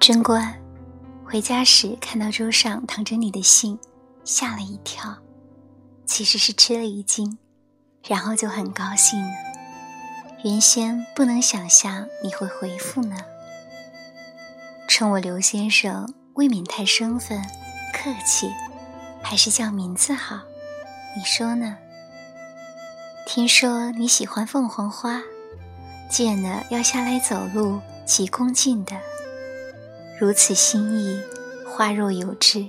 贞观，回家时看到桌上躺着你的信，吓了一跳，其实是吃了一惊，然后就很高兴了。原先不能想象你会回复呢。称我刘先生，未免太生分，客气，还是叫名字好？你说呢？听说你喜欢凤凰花，见了要下来走路，极恭敬的。如此心意，花若有知，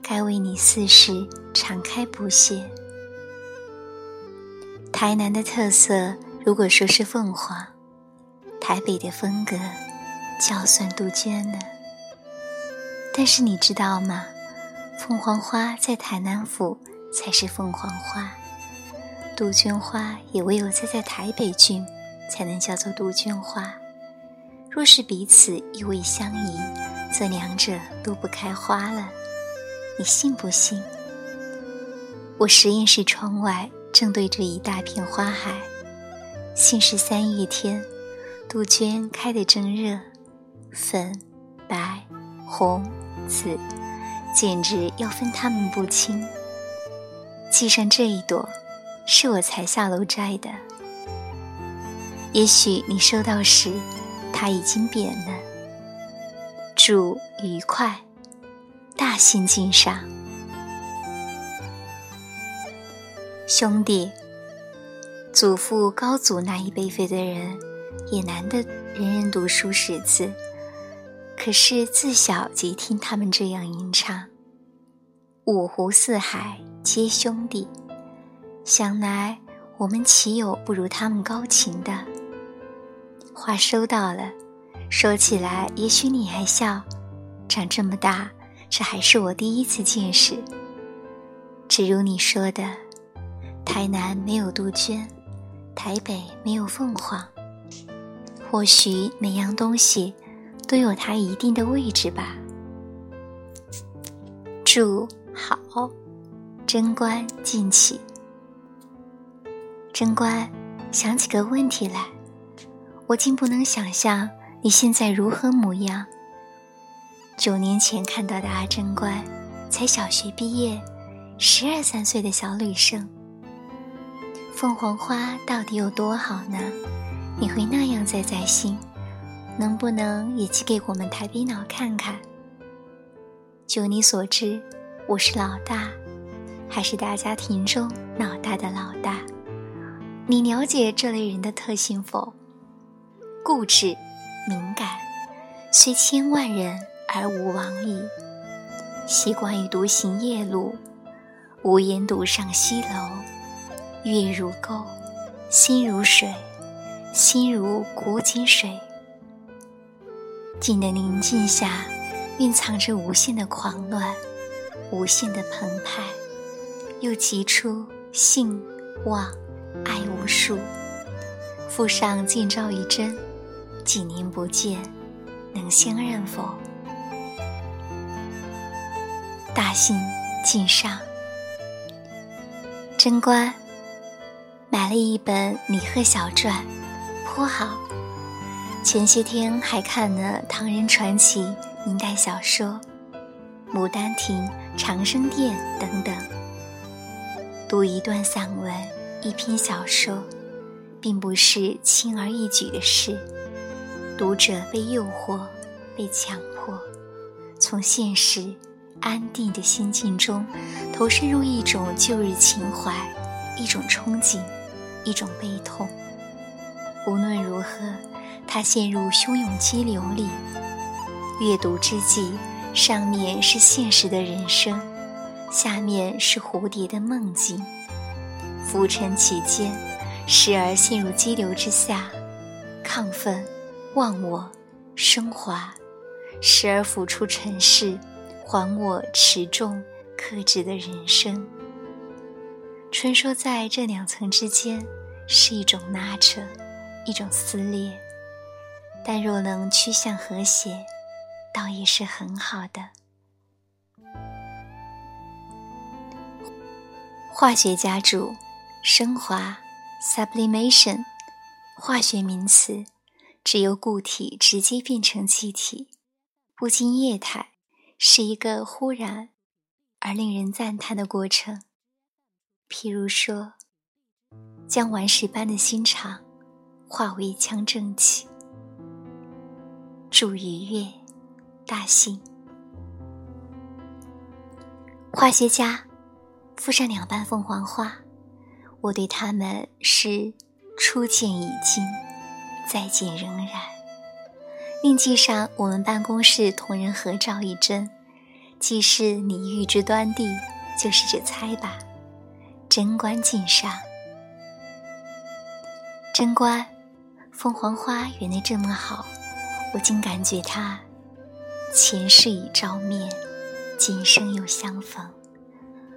该为你四时常开不谢。台南的特色，如果说是凤凰，台北的风格，叫算杜鹃呢。但是你知道吗？凤凰花在台南府才是凤凰花，杜鹃花也唯有在在台北郡才能叫做杜鹃花。若是彼此意味相宜，则两者都不开花了。你信不信？我实验室窗外正对着一大片花海，信是三月天，杜鹃开得正热，粉、白、红、紫，简直要分它们不清。记上这一朵，是我才下楼摘的。也许你收到时。他已经扁了。祝愉快，大幸敬上。兄弟，祖父高祖那一辈分的人，也难得人人读书识字。可是自小即听他们这样吟唱：“五湖四海皆兄弟。”想来我们岂有不如他们高情的？话收到了，说起来，也许你还笑。长这么大，这还是我第一次见识。只如你说的，台南没有杜鹃，台北没有凤凰。或许每样东西都有它一定的位置吧。祝好，贞观敬起。贞观，想起个问题来。我竟不能想象你现在如何模样。九年前看到的阿贞乖，才小学毕业，十二三岁的小女生。凤凰花到底有多好呢？你会那样在在心？能不能也寄给我们台北脑看看？就你所知，我是老大，还是大家庭中脑大的老大？你了解这类人的特性否？固执、敏感，虽千万人而无往矣。习惯于独行夜路，无言独上西楼。月如钩，心如水，心如古井水。静的宁静下，蕴藏着无限的狂乱，无限的澎湃，又急出性、望、爱无数。附上近照一针。几年不见，能相认否？大信敬上。贞观买了一本《李贺小传》，颇好。前些天还看了唐人传奇、明代小说《牡丹亭》《长生殿》等等。读一段散文、一篇小说，并不是轻而易举的事。读者被诱惑，被强迫，从现实安定的心境中投身入一种旧日情怀，一种憧憬，一种悲痛。无论如何，他陷入汹涌激流里。阅读之际，上面是现实的人生，下面是蝴蝶的梦境，浮沉其间，时而陷入激流之下，亢奋。忘我升华，时而浮出尘世，还我持重克制的人生。穿梭在这两层之间，是一种拉扯，一种撕裂。但若能趋向和谐，倒也是很好的。化学家注：升华 （sublimation），化学名词。只有固体直接变成气体，不经液态，是一个忽然而令人赞叹的过程。譬如说，将顽石般的心肠化为一腔正气。祝愉悦，大幸。化学家附上两瓣凤凰花，我对他们是初见已经，再见仍然。另记上我们办公室同仁合照一帧，既是你欲知端地，就是这猜吧。贞观敬上，贞观，凤凰花圆得这么好，我竟感觉它前世已照面，今生又相逢。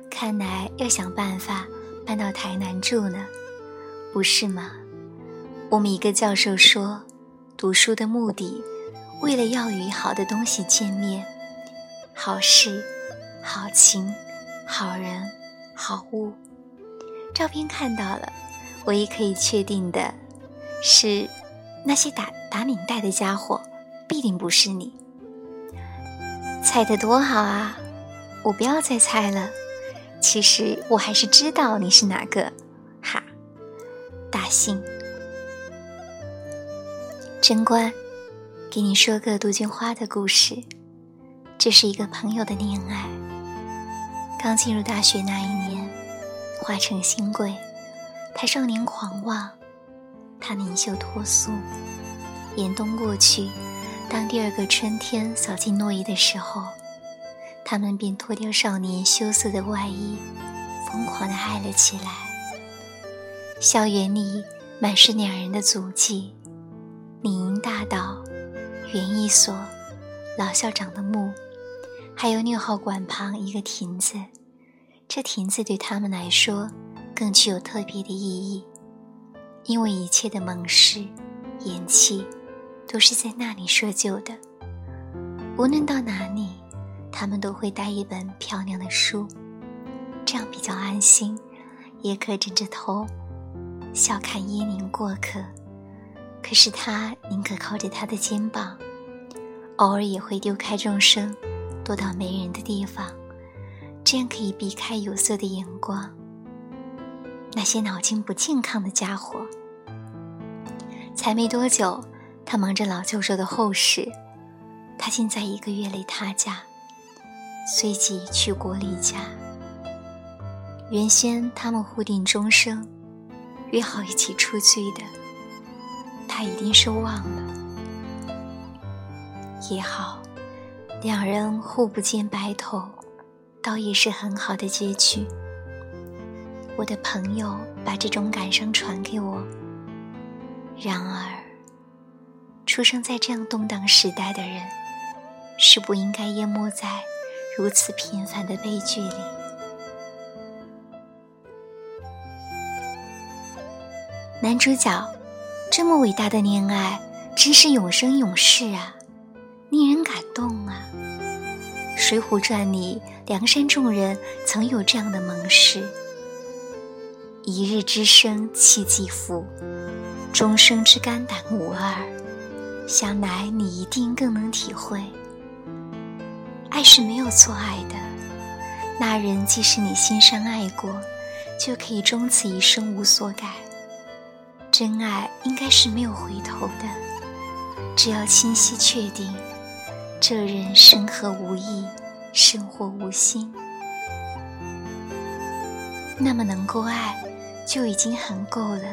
看来要想办法搬到台南住呢，不是吗？我们一个教授说，读书的目的，为了要与好的东西见面，好事、好情、好人、好物。照片看到了，唯一可以确定的是，那些打打领带的家伙必定不是你。猜得多好啊！我不要再猜了。其实我还是知道你是哪个，哈，大幸。贞观，给你说个杜鹃花的故事。这是一个朋友的恋爱。刚进入大学那一年。花成新贵，他少年狂妄，他灵秀脱俗。严冬过去，当第二个春天扫进诺伊的时候，他们便脱掉少年羞涩的外衣，疯狂地爱了起来。校园里满是两人的足迹，林荫大道、园艺所、老校长的墓，还有六号馆旁一个亭子。这亭子对他们来说更具有特别的意义，因为一切的盟誓、言契都是在那里设就的。无论到哪里，他们都会带一本漂亮的书，这样比较安心，也可枕着头笑看椰林过客。可是他宁可靠着他的肩膀，偶尔也会丢开众生，躲到没人的地方。这样可以避开有色的眼光。那些脑筋不健康的家伙。才没多久，他忙着老教授的后事，他竟在一个月里他家，随即去国立家。原先他们互定终生，约好一起出去的，他一定是忘了。也好，两人互不见白头。倒也是很好的结局。我的朋友把这种感伤传给我。然而，出生在这样动荡时代的人，是不应该淹没在如此平凡的悲剧里。男主角，这么伟大的恋爱，真是永生永世啊，令人感动啊！《水浒传》里，梁山众人曾有这样的盟誓：一日之生契继父，终生之肝胆无二。想来你一定更能体会，爱是没有错爱的。那人即使你心生爱过，就可以终此一生无所改。真爱应该是没有回头的，只要清晰确定。这人生何无意，生活无心，那么能够爱就已经很够了，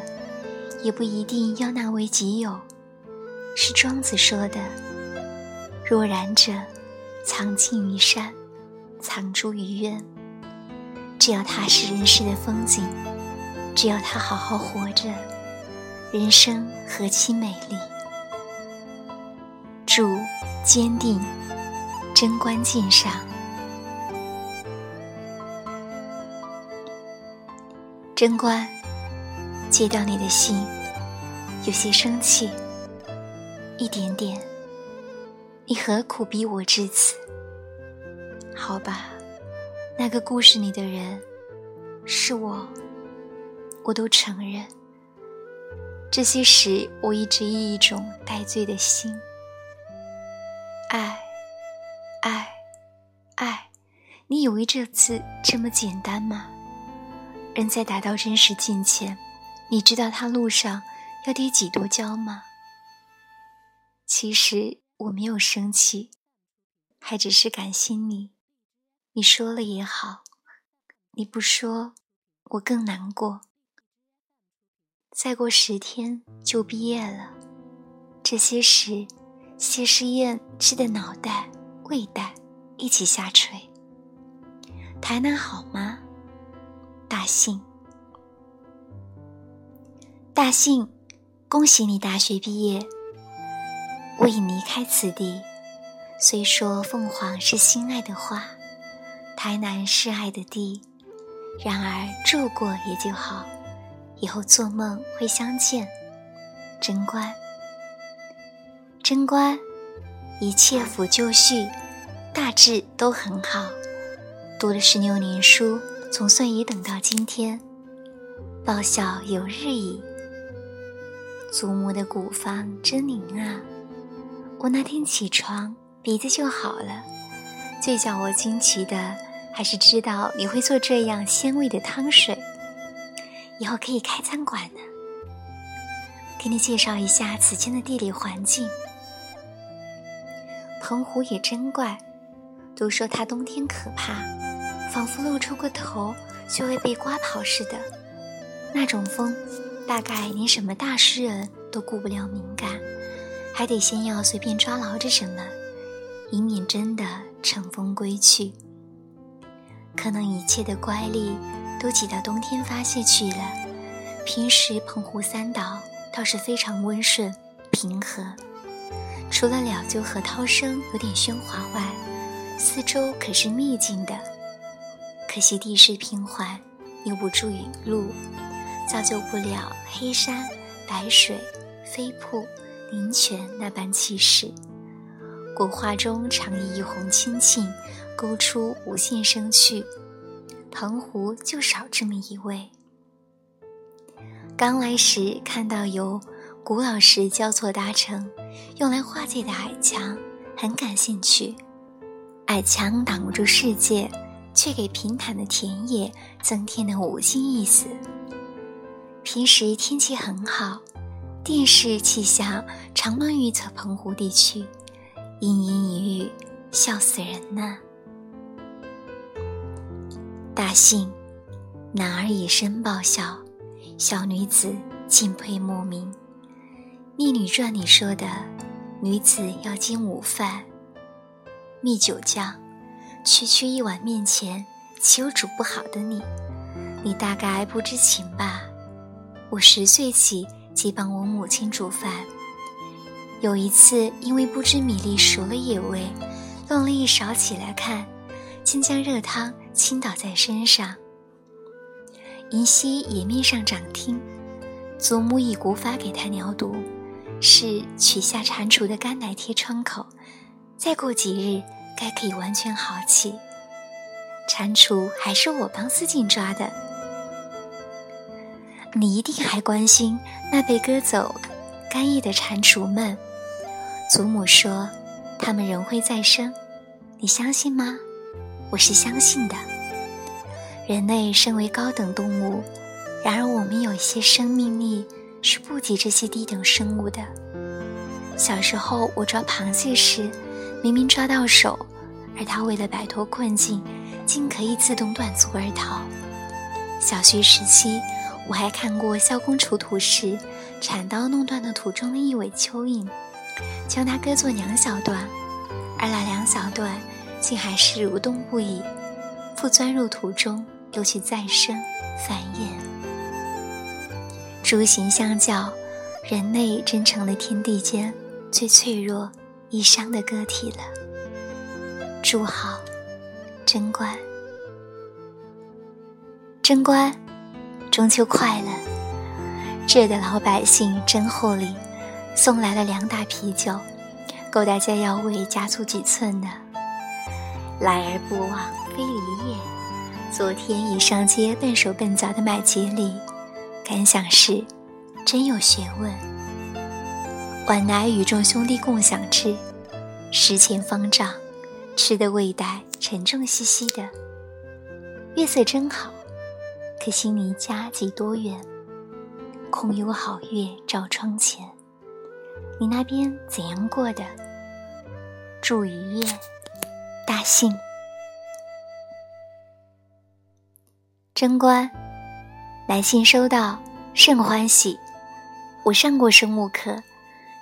也不一定要纳为己有。是庄子说的：“若然者，藏镜于山，藏诸于渊。只要他是人世的风景，只要他好好活着，人生何其美丽。”祝。坚定，贞观镜上。贞观，接到你的信，有些生气，一点点。你何苦逼我至此？好吧，那个故事里的人是我，我都承认。这些时，我一直以一种带罪的心。爱，爱，爱，你以为这次这么简单吗？人在达到真实境前，你知道他路上要跌几多跤吗？其实我没有生气，还只是感谢你。你说了也好，你不说，我更难过。再过十天就毕业了，这些时，谢师宴吃的脑袋、胃袋一起下垂。台南好吗？大幸，大幸，恭喜你大学毕业。我已离开此地，虽说凤凰是心爱的花，台南是爱的地，然而住过也就好。以后做梦会相见，贞观，贞观，一切抚就绪，大致都很好。读了十六年书，总算也等到今天，报效有日矣。祖母的古方真灵啊！我那天起床鼻子就好了。最叫我惊奇的，还是知道你会做这样鲜味的汤水。以后可以开餐馆呢。给你介绍一下此间的地理环境。澎湖也真怪，都说它冬天可怕，仿佛露出个头就会被刮跑似的。那种风，大概连什么大诗人都顾不了敏感，还得先要随便抓牢着什么，以免真的乘风归去。可能一切的乖戾。都挤到冬天发泄去了。平时澎湖三岛倒是非常温顺平和，除了鸟鸠和涛声有点喧哗外，四周可是秘境的。可惜地势平缓，又不住雨露，造就不了黑山白水飞瀑林泉那般气势。古画中常以一泓清庆，勾出无限生趣。澎湖就少这么一位。刚来时看到由古老石交错搭成，用来化界的矮墙，很感兴趣。矮墙挡不住世界，却给平坦的田野增添了无尽意思。平时天气很好，电视气象常能预测澎湖地区，一阴一雨，笑死人呢。大幸，男儿以身报效，小女子敬佩莫名。《逆女传》里说的，女子要经午饭，蜜酒酱，区区一碗面前，岂有煮不好的你？你大概不知情吧？我十岁起即帮我母亲煮饭，有一次因为不知米粒熟了也未，弄了一勺起来看，竟将热汤。倾倒在身上。银溪野面上长听，祖母以古法给他疗毒，是取下蟾蜍的肝来贴窗口，再过几日该可以完全好起。蟾蜍还是我帮司静抓的。你一定还关心那被割走肝叶的蟾蜍们。祖母说，他们仍会再生，你相信吗？我是相信的。人类身为高等动物，然而我们有一些生命力是不及这些低等生物的。小时候我抓螃蟹时，明明抓到手，而它为了摆脱困境，竟可以自动断足而逃。小学时期，我还看过萧公除土时，铲刀弄断了土中的一尾蚯蚓，将它割作两小段，而那两小段。竟还是蠕动不已，复钻入土中，又去再生繁衍。诸行相较，人类真成了天地间最脆弱、易伤的个体了。祝好，贞观，贞观，中秋快乐！这的老百姓真厚礼，送来了两打啤酒，够大家腰围加粗几寸的。来而不往非礼也。昨天已上街笨手笨脚的买节礼，感想是真有学问。晚来与众兄弟共享之，十钱方丈，吃的胃袋沉重兮兮的。月色真好，可惜离家几多远？空有好月照窗前。你那边怎样过的？祝雨夜，大幸。贞观，来信收到，甚欢喜。我上过生物课，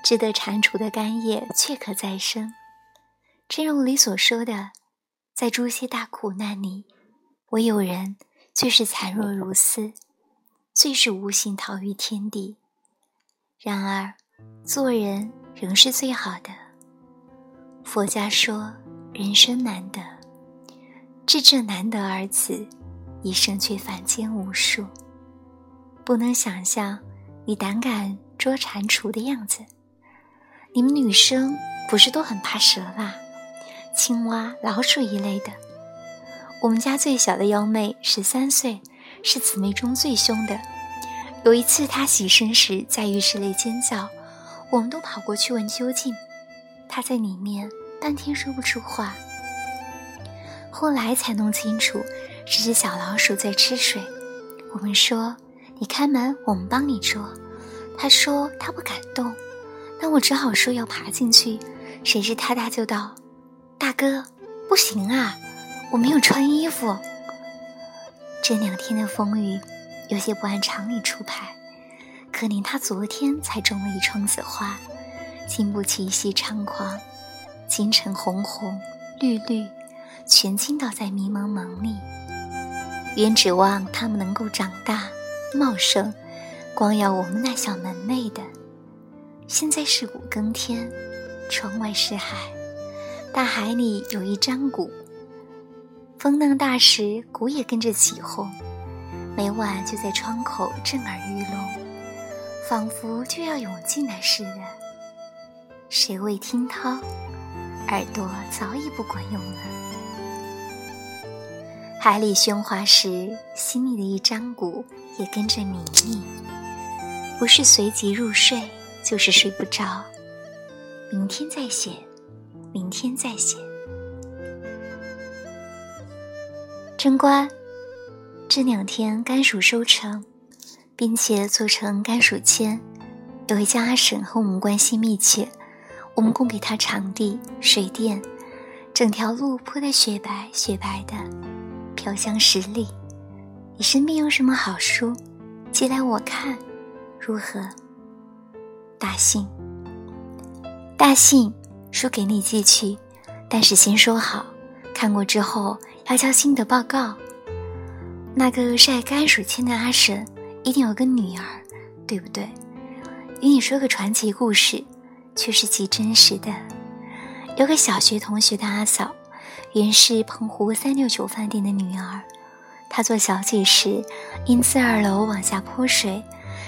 知得蟾蜍的肝叶却可再生。正如你所说的，在诸些大苦难里，唯有人最是残弱如斯，最是无形逃于天地。然而，做人仍是最好的。佛家说，人生难得，至正难得二字。一生却凡间无数，不能想象你胆敢捉蟾蜍的样子。你们女生不是都很怕蛇吧、青蛙、老鼠一类的？我们家最小的幺妹十三岁，是姊妹中最凶的。有一次她洗身时在浴室内尖叫，我们都跑过去问究竟。她在里面半天说不出话，后来才弄清楚。这只小老鼠在吃水，我们说你开门，我们帮你捉。他说他不敢动，那我只好说要爬进去。谁知他大叫道：“大哥，不行啊，我没有穿衣服。”这两天的风雨有些不按常理出牌，可怜他昨天才种了一窗子花，经不起一夕猖狂，清晨红红绿绿，全倾倒在迷蒙蒙里。原指望他们能够长大茂盛，光耀我们那小门楣的。现在是五更天，窗外是海，大海里有一张鼓，风浪大时，鼓也跟着起哄。每晚就在窗口震耳欲聋，仿佛就要涌进来似的。谁未听涛？耳朵早已不管用了。海里喧哗时，心里的一张鼓也跟着迷腻，不是随即入睡，就是睡不着。明天再写，明天再写。贞观，这两天甘薯收成，并且做成甘薯签。有一家阿婶和我们关系密切，我们供给她场地、水电，整条路铺得雪白雪白的。飘香十里，你身边有什么好书，寄来我看，如何？大信，大信，书给你寄去，但是先说好，看过之后要交心得报告。那个晒甘薯签的阿婶一定有个女儿，对不对？与你说个传奇故事，却是极真实的。有个小学同学的阿嫂。原是澎湖三六九饭店的女儿，她做小姐时，因自二楼往下泼水，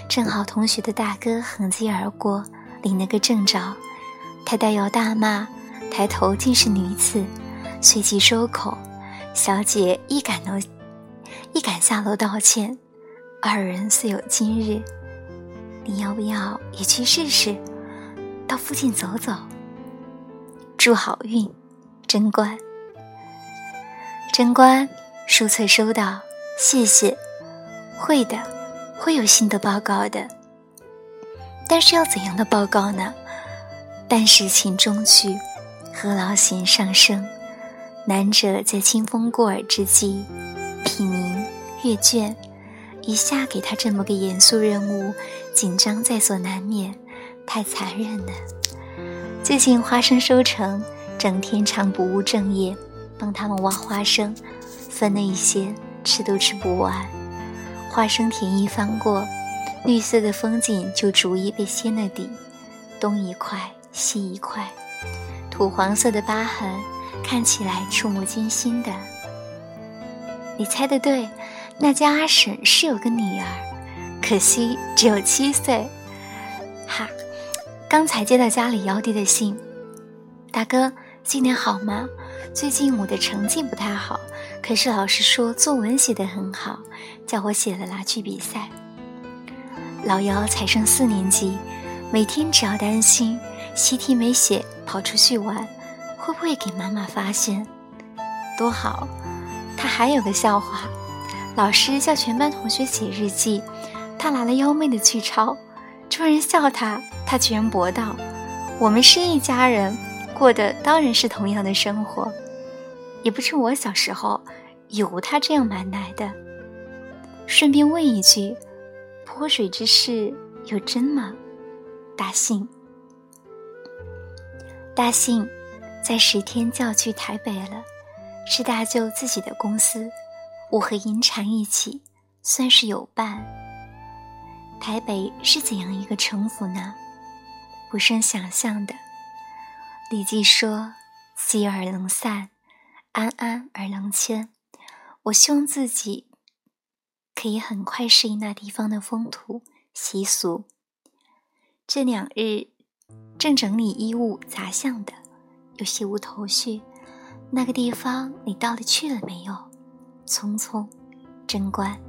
正好同学的大哥横击而过，领了个正着。他大摇大骂，抬头竟是女子，随即收口。小姐一赶楼，一赶下楼道歉。二人虽有今日，你要不要也去试试？到附近走走。祝好运，贞观。贞观，书册收到，谢谢。会的，会有新的报告的。但是要怎样的报告呢？但事情中去，何劳弦上升？难者在清风过耳之际，品茗阅卷，一下给他这么个严肃任务，紧张在所难免，太残忍了。最近花生收成，整天常不务正业。帮他们挖花生，分了一些，吃都吃不完。花生田一翻过，绿色的风景就逐一被掀了底，东一块，西一块，土黄色的疤痕看起来触目惊心的。你猜的对，那家阿婶是有个女儿，可惜只有七岁。哈，刚才接到家里幺弟的信，大哥，今年好吗？最近我的成绩不太好，可是老师说作文写得很好，叫我写了拿去比赛。老幺才上四年级，每天只要担心习题没写跑出去玩，会不会给妈妈发现？多好！他还有个笑话：老师叫全班同学写日记，他拿了幺妹的去抄，众人笑他，他居然驳道：“我们是一家人，过的当然是同样的生活。”也不知我小时候有他这样蛮来的。顺便问一句：泼水之事有真吗？大信，大信，在十天就要去台北了。是大舅自己的公司，我和银蝉一起，算是有伴。台北是怎样一个城府呢？不胜想象的。李记说：“息而能散，安安而能迁。”我希望自己可以很快适应那地方的风土习俗。这两日正整理衣物杂项的，有些无头绪。那个地方你到底去了没有？匆匆，贞观。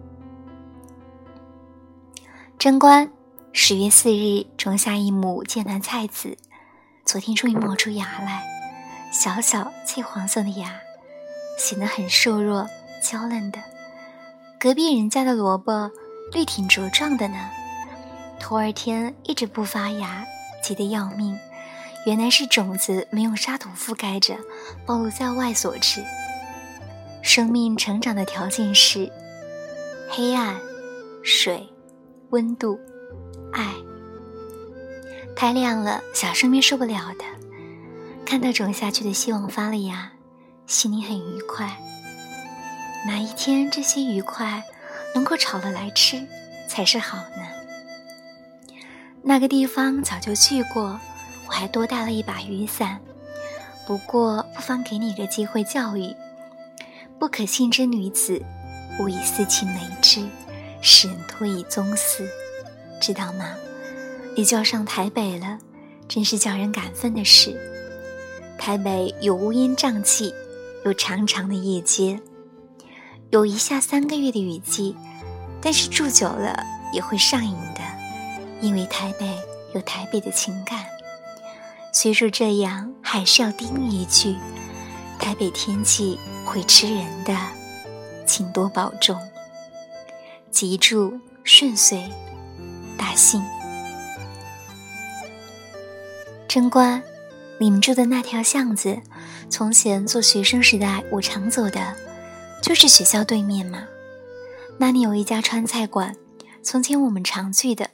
贞观，十月四日种下一亩剑南菜籽，昨天终于冒出芽来，小小翠黄色的芽，显得很瘦弱娇嫩的。隔壁人家的萝卜绿挺茁壮的呢，头二天一直不发芽，急得要命。原来是种子没有沙土覆盖着，暴露在外所致。生命成长的条件是黑暗、水、温度、太亮了，小生命受不了的。看到种下去的希望发了芽，心里很愉快。哪一天这些愉快能够炒了来吃，才是好呢？那个地方早就去过。我还多带了一把雨伞，不过不妨给你个机会教育：不可信之女子，勿以私情为之，使人托以宗祠，知道吗？你就要上台北了，真是叫人感愤的事。台北有乌烟瘴气，有长长的夜街，有一下三个月的雨季，但是住久了也会上瘾的，因为台北有台北的情感。虽说这样，还是要叮一句：台北天气会吃人的，请多保重。吉祝顺遂，大幸。贞观，你们住的那条巷子，从前做学生时代我常走的，就是学校对面嘛。那里有一家川菜馆，从前我们常去的。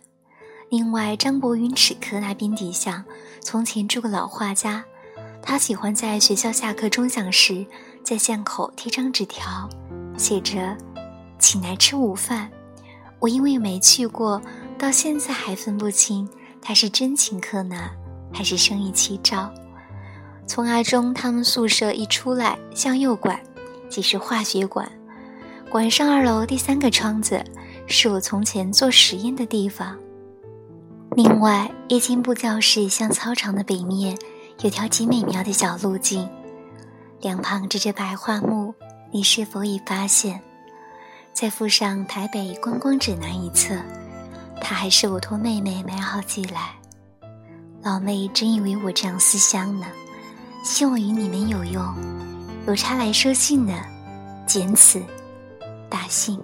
另外，张伯云齿科那边底下。从前住个老画家，他喜欢在学校下课钟响时，在巷口贴张纸条，写着“请来吃午饭”。我因为没去过，到现在还分不清他是真请客呢，还是生意欺招。从阿中他们宿舍一出来，向右拐，即是化学馆。馆上二楼第三个窗子，是我从前做实验的地方。另外，夜间部教室向操场的北面有条极美妙的小路径，两旁植着白桦木。你是否已发现？再附上台北观光指南一册，它还是我托妹妹买好寄来。老妹真以为我这样思乡呢，希望与你们有用。有差来收信的，简此，大信。